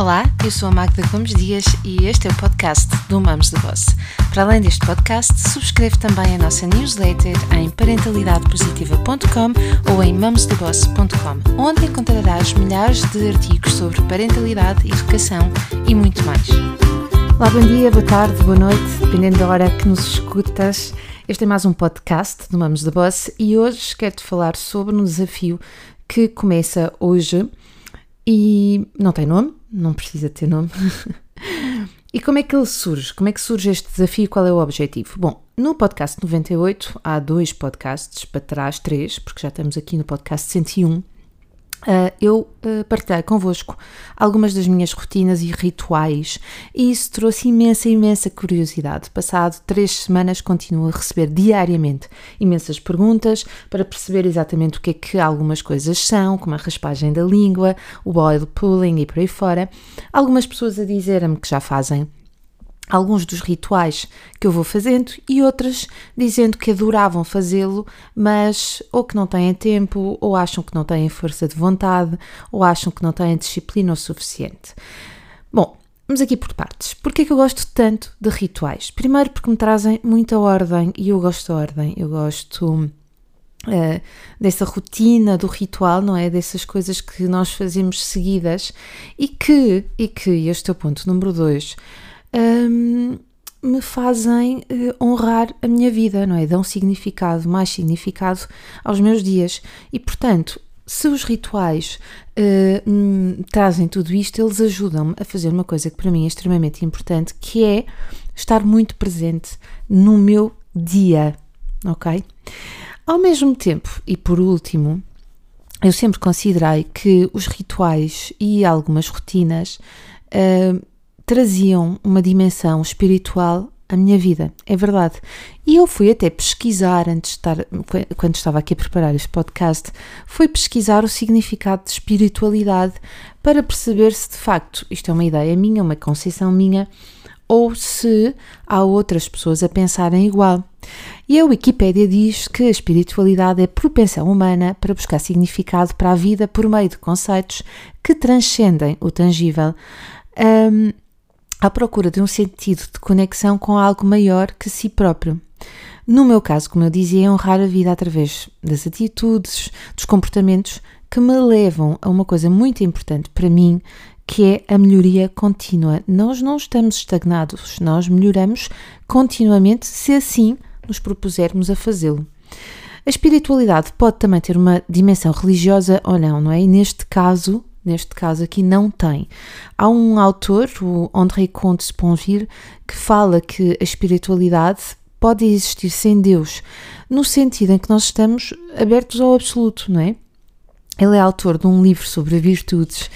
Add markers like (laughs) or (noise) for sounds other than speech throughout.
Olá, eu sou a Magda Gomes Dias e este é o podcast do Mamos de Boss. Para além deste podcast, subscreve também a nossa newsletter em parentalidadepositiva.com ou em mamosdeboss.com, onde encontrarás milhares de artigos sobre parentalidade, educação e muito mais. Olá, bom dia, boa tarde, boa noite, dependendo da hora que nos escutas. Este é mais um podcast do Mamos de Boss e hoje quero-te falar sobre um desafio que começa hoje e não tem nome, não precisa ter nome. (laughs) e como é que ele surge? Como é que surge este desafio? Qual é o objetivo? Bom, no podcast 98 há dois podcasts para trás, três, porque já estamos aqui no podcast 101 Uh, eu uh, partilhei convosco algumas das minhas rotinas e rituais e isso trouxe imensa, imensa curiosidade. Passado três semanas, continuo a receber diariamente imensas perguntas para perceber exatamente o que é que algumas coisas são, como a raspagem da língua, o oil pulling e por aí fora. Algumas pessoas a dizerem-me que já fazem alguns dos rituais que eu vou fazendo e outras dizendo que adoravam fazê-lo, mas ou que não têm tempo, ou acham que não têm força de vontade, ou acham que não têm disciplina o suficiente. Bom, vamos aqui por partes. Porquê é que eu gosto tanto de rituais? Primeiro porque me trazem muita ordem e eu gosto de ordem, eu gosto Uh, dessa rotina do ritual, não é? Dessas coisas que nós fazemos seguidas e que, e que este é o ponto número dois, um, me fazem uh, honrar a minha vida, não é? Dão significado, mais significado aos meus dias. E portanto, se os rituais uh, trazem tudo isto, eles ajudam-me a fazer uma coisa que para mim é extremamente importante, que é estar muito presente no meu dia, ok? Ao mesmo tempo, e por último, eu sempre considerei que os rituais e algumas rotinas uh, traziam uma dimensão espiritual à minha vida, é verdade. E eu fui até pesquisar, antes de estar, quando estava aqui a preparar este podcast, fui pesquisar o significado de espiritualidade para perceber se de facto isto é uma ideia minha, uma concepção minha, ou se há outras pessoas a pensarem igual. E a Wikipédia diz que a espiritualidade é propensão humana para buscar significado para a vida por meio de conceitos que transcendem o tangível. Um, à procura de um sentido de conexão com algo maior que si próprio. No meu caso, como eu dizia, é honrar a vida através das atitudes, dos comportamentos que me levam a uma coisa muito importante para mim, que é a melhoria contínua. Nós não estamos estagnados, nós melhoramos continuamente se assim nos propusermos a fazê-lo. A espiritualidade pode também ter uma dimensão religiosa ou não, não é? E neste caso, neste caso aqui não tem. Há um autor, o André Comte Sponville, que fala que a espiritualidade pode existir sem Deus, no sentido em que nós estamos abertos ao absoluto, não é? Ele é autor de um livro sobre virtudes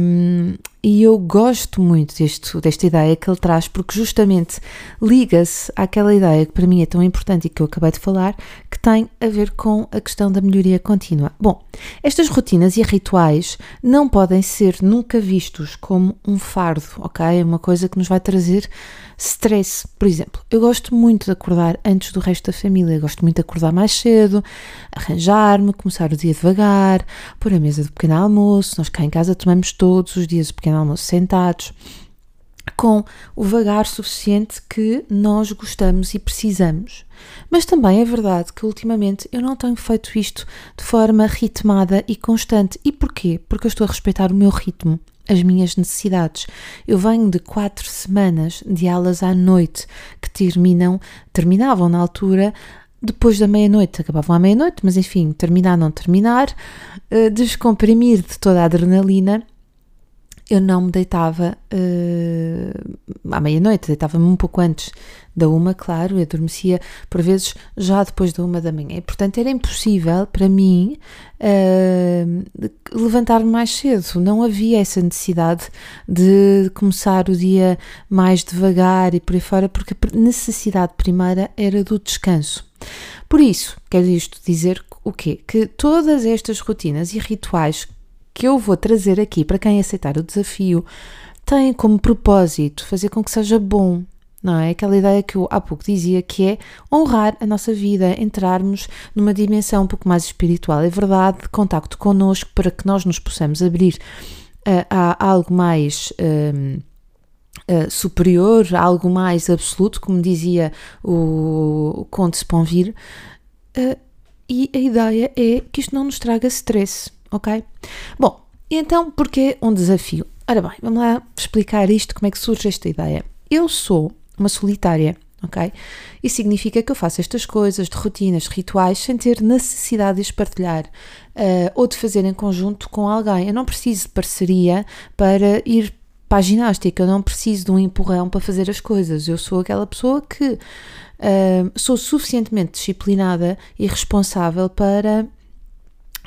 um, e eu gosto muito deste, desta ideia que ele traz, porque justamente liga-se àquela ideia que para mim é tão importante e que eu acabei de falar, que tem a ver com a questão da melhoria contínua. Bom, estas rotinas e rituais não podem ser nunca vistos como um fardo, ok? É uma coisa que nos vai trazer stress. Por exemplo, eu gosto muito de acordar antes do resto da família, eu gosto muito de acordar mais cedo, arranjar-me, começar o dia devagar, pôr a mesa do pequeno almoço, nós cá em casa tomamos todos os dias o pequeno almoço sentados, com o vagar suficiente que nós gostamos e precisamos. Mas também é verdade que ultimamente eu não tenho feito isto de forma ritmada e constante. E porquê? Porque eu estou a respeitar o meu ritmo as minhas necessidades. Eu venho de quatro semanas de aulas à noite que terminam, terminavam na altura depois da meia-noite, acabavam à meia-noite, mas enfim, terminar, não terminar, uh, descomprimir de toda a adrenalina eu não me deitava uh, à meia-noite, deitava-me um pouco antes da uma, claro, e adormecia por vezes já depois da uma da manhã. E, portanto, era impossível para mim uh, levantar-me mais cedo. Não havia essa necessidade de começar o dia mais devagar e por aí fora, porque a necessidade primeira era do descanso. Por isso, quero isto dizer o quê? Que todas estas rotinas e rituais que eu vou trazer aqui para quem aceitar o desafio tem como propósito fazer com que seja bom, não é? Aquela ideia que eu há pouco dizia que é honrar a nossa vida, entrarmos numa dimensão um pouco mais espiritual, é verdade, de contacto connosco para que nós nos possamos abrir há algo mais. Um, Uh, superior, algo mais absoluto, como dizia o, o Conde Sponville, uh, e a ideia é que isto não nos traga stress, ok? Bom, então porquê um desafio? Ora bem, vamos lá explicar isto, como é que surge esta ideia. Eu sou uma solitária, ok? Isso significa que eu faço estas coisas de rotinas, rituais, sem ter necessidade de as partilhar uh, ou de fazer em conjunto com alguém. Eu não preciso de parceria para ir para a ginástica, eu não preciso de um empurrão para fazer as coisas. Eu sou aquela pessoa que uh, sou suficientemente disciplinada e responsável para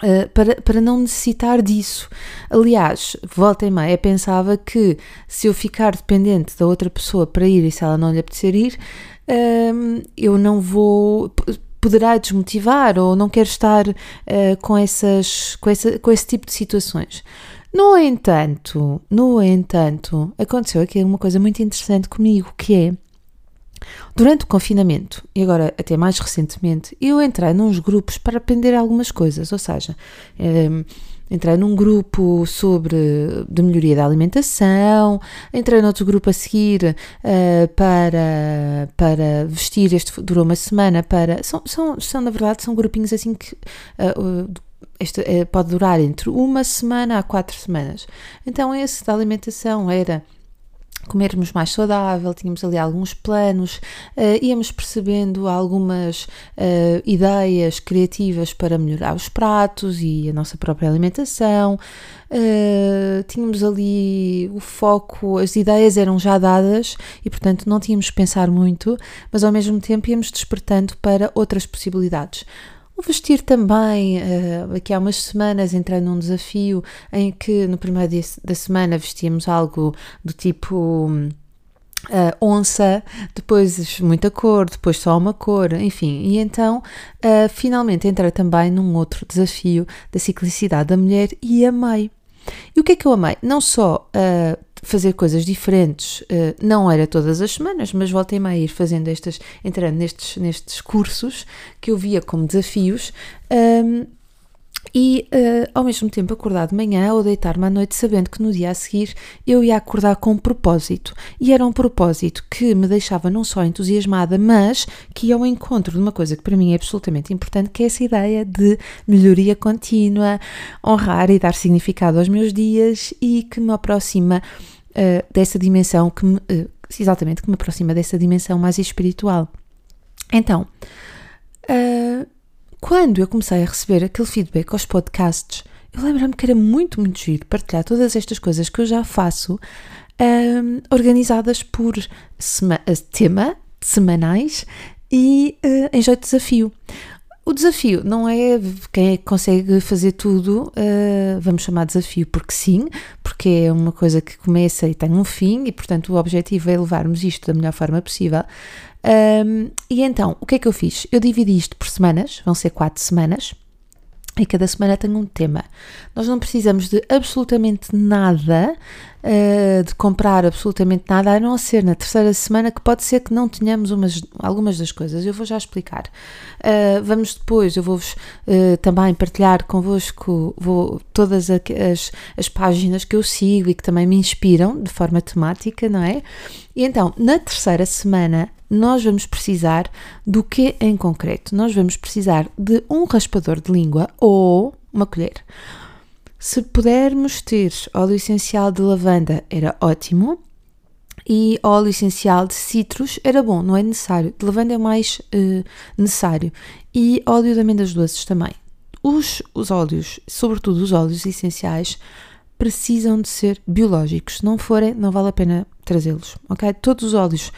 Uh, para, para não necessitar disso. Aliás, volta e meia, pensava que se eu ficar dependente da outra pessoa para ir e se ela não lhe apetecer ir, uh, eu não vou. poderá desmotivar ou não quero estar uh, com, essas, com, essa, com esse tipo de situações. No entanto, no entanto, aconteceu aqui uma coisa muito interessante comigo, que é Durante o confinamento, e agora até mais recentemente, eu entrei nos grupos para aprender algumas coisas, ou seja, ehm, entrei num grupo sobre de melhoria da alimentação, entrei noutro grupo a seguir uh, para, para vestir, este durou uma semana para, são, são, são na verdade, são grupinhos assim que uh, este, uh, pode durar entre uma semana a quatro semanas. Então esse da alimentação era comermos mais saudável, tínhamos ali alguns planos, uh, íamos percebendo algumas uh, ideias criativas para melhorar os pratos e a nossa própria alimentação. Uh, tínhamos ali o foco, as ideias eram já dadas e, portanto, não tínhamos que pensar muito, mas ao mesmo tempo íamos despertando para outras possibilidades. Vestir também, uh, aqui há umas semanas entrei num desafio em que no primeiro dia da semana vestíamos algo do tipo Uh, onça, depois muita cor, depois só uma cor, enfim. E então, uh, finalmente entrei também num outro desafio da ciclicidade da mulher e amei. E o que é que eu amei? Não só uh, fazer coisas diferentes, uh, não era todas as semanas, mas voltei a ir fazendo estas, entrando nestes, nestes cursos que eu via como desafios. Um, e uh, ao mesmo tempo acordar de manhã ou deitar-me à noite sabendo que no dia a seguir eu ia acordar com um propósito. E era um propósito que me deixava não só entusiasmada, mas que ia ao encontro de uma coisa que para mim é absolutamente importante, que é essa ideia de melhoria contínua, honrar e dar significado aos meus dias e que me aproxima uh, dessa dimensão, que me, uh, exatamente, que me aproxima dessa dimensão mais espiritual. Então, uh, quando eu comecei a receber aquele feedback aos podcasts, eu lembro-me que era muito, muito giro partilhar todas estas coisas que eu já faço, um, organizadas por sema tema, semanais e uh, em jeito de desafio. O desafio não é quem é que consegue fazer tudo, uh, vamos chamar desafio porque sim, porque é uma coisa que começa e tem um fim e, portanto, o objetivo é levarmos isto da melhor forma possível. Um, e então, o que é que eu fiz? Eu dividi isto por semanas, vão ser quatro semanas, e cada semana tem um tema. Nós não precisamos de absolutamente nada, uh, de comprar absolutamente nada, a não ser na terceira semana, que pode ser que não tenhamos umas, algumas das coisas. Eu vou já explicar. Uh, vamos depois, eu vou-vos uh, também partilhar convosco vou, todas as, as páginas que eu sigo e que também me inspiram de forma temática, não é? E então, na terceira semana, nós vamos precisar do que em concreto? Nós vamos precisar de um raspador de língua ou uma colher. Se pudermos ter óleo essencial de lavanda, era ótimo. E óleo essencial de citros era bom, não é necessário. De lavanda é mais uh, necessário. E óleo de amêndoas doces também. Os, os óleos, sobretudo os óleos essenciais, precisam de ser biológicos. Se não forem, não vale a pena trazê-los, ok? Todos os óleos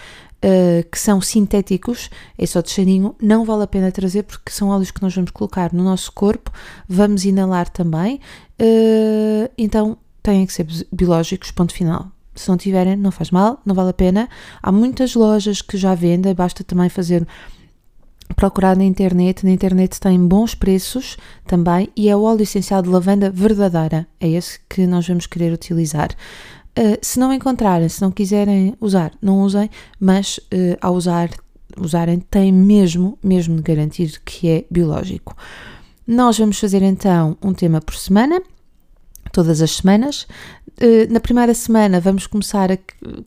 uh, que são sintéticos, é só de cheirinho, não vale a pena trazer porque são óleos que nós vamos colocar no nosso corpo, vamos inalar também, uh, então têm que ser biológicos, ponto final. Se não tiverem, não faz mal, não vale a pena. Há muitas lojas que já vendem, basta também fazer procurar na internet. Na internet tem bons preços também e é o óleo essencial de lavanda verdadeira. É esse que nós vamos querer utilizar. Uh, se não encontrarem, se não quiserem usar, não usem, mas uh, ao usar, usarem, têm mesmo, mesmo de garantir que é biológico. Nós vamos fazer então um tema por semana, todas as semanas. uh, na primeira semana vamos começar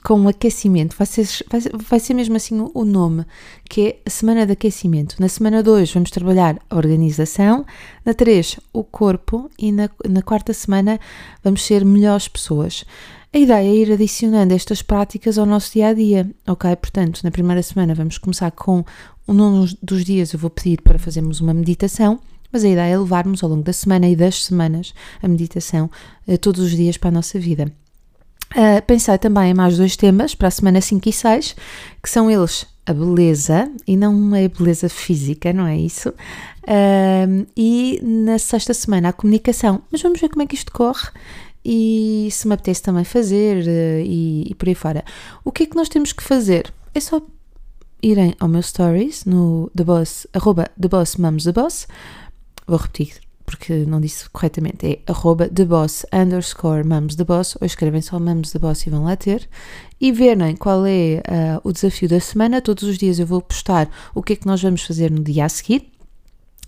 com um aquecimento, vai ser, vai, vai ser mesmo assim o, o nome, que é a semana de aquecimento. Na semana 2 vamos trabalhar a organização, na 3 o corpo e na, na quarta semana vamos ser melhores pessoas. A ideia é ir adicionando estas práticas ao nosso dia a dia, ok? Portanto, na primeira semana vamos começar com um dos dias eu vou pedir para fazermos uma meditação mas a ideia é levarmos ao longo da semana e das semanas a meditação uh, todos os dias para a nossa vida. Uh, pensei também em mais dois temas para a semana 5 e 6, que são eles a beleza, e não é a beleza física, não é isso? Uh, e na sexta semana a comunicação. Mas vamos ver como é que isto corre e se me apetece também fazer uh, e, e, por aí fora. O que é que nós temos que fazer? É só irem ao meu stories no The Boss, arroba The Boss Mums The Boss, vou repetir porque não disse corretamente, é arroba theboss underscore mums the boss, ou escrevem só mums the boss e vão lá ter, e verem qual é uh, o desafio da semana. Todos os dias eu vou postar o que é que nós vamos fazer no dia a seguir.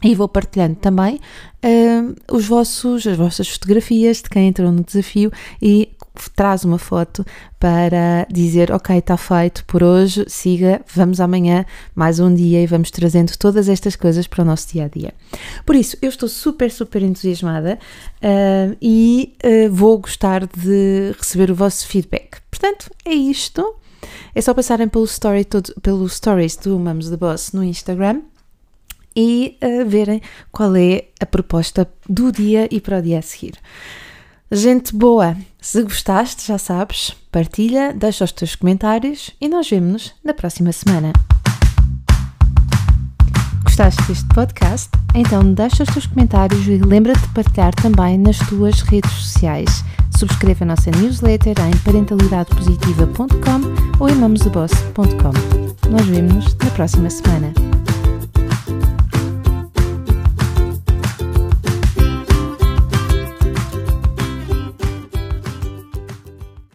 E vou partilhando também uh, os vossos, as vossas fotografias de quem entrou no desafio e traz uma foto para dizer ok, está feito por hoje, siga, vamos amanhã, mais um dia e vamos trazendo todas estas coisas para o nosso dia a dia. Por isso, eu estou super, super entusiasmada uh, e uh, vou gostar de receber o vosso feedback. Portanto, é isto. É só passarem pelo, story todo, pelo stories do Mums the Boss no Instagram e uh, verem qual é a proposta do dia e para o dia a seguir. Gente boa, se gostaste, já sabes, partilha, deixa os teus comentários e nós vemos-nos na próxima semana. Gostaste deste podcast? Então deixa os teus comentários e lembra-te de partilhar também nas tuas redes sociais. Subscreva a nossa newsletter em parentalidadepositiva.com ou em. Nós vemos-nos na próxima semana.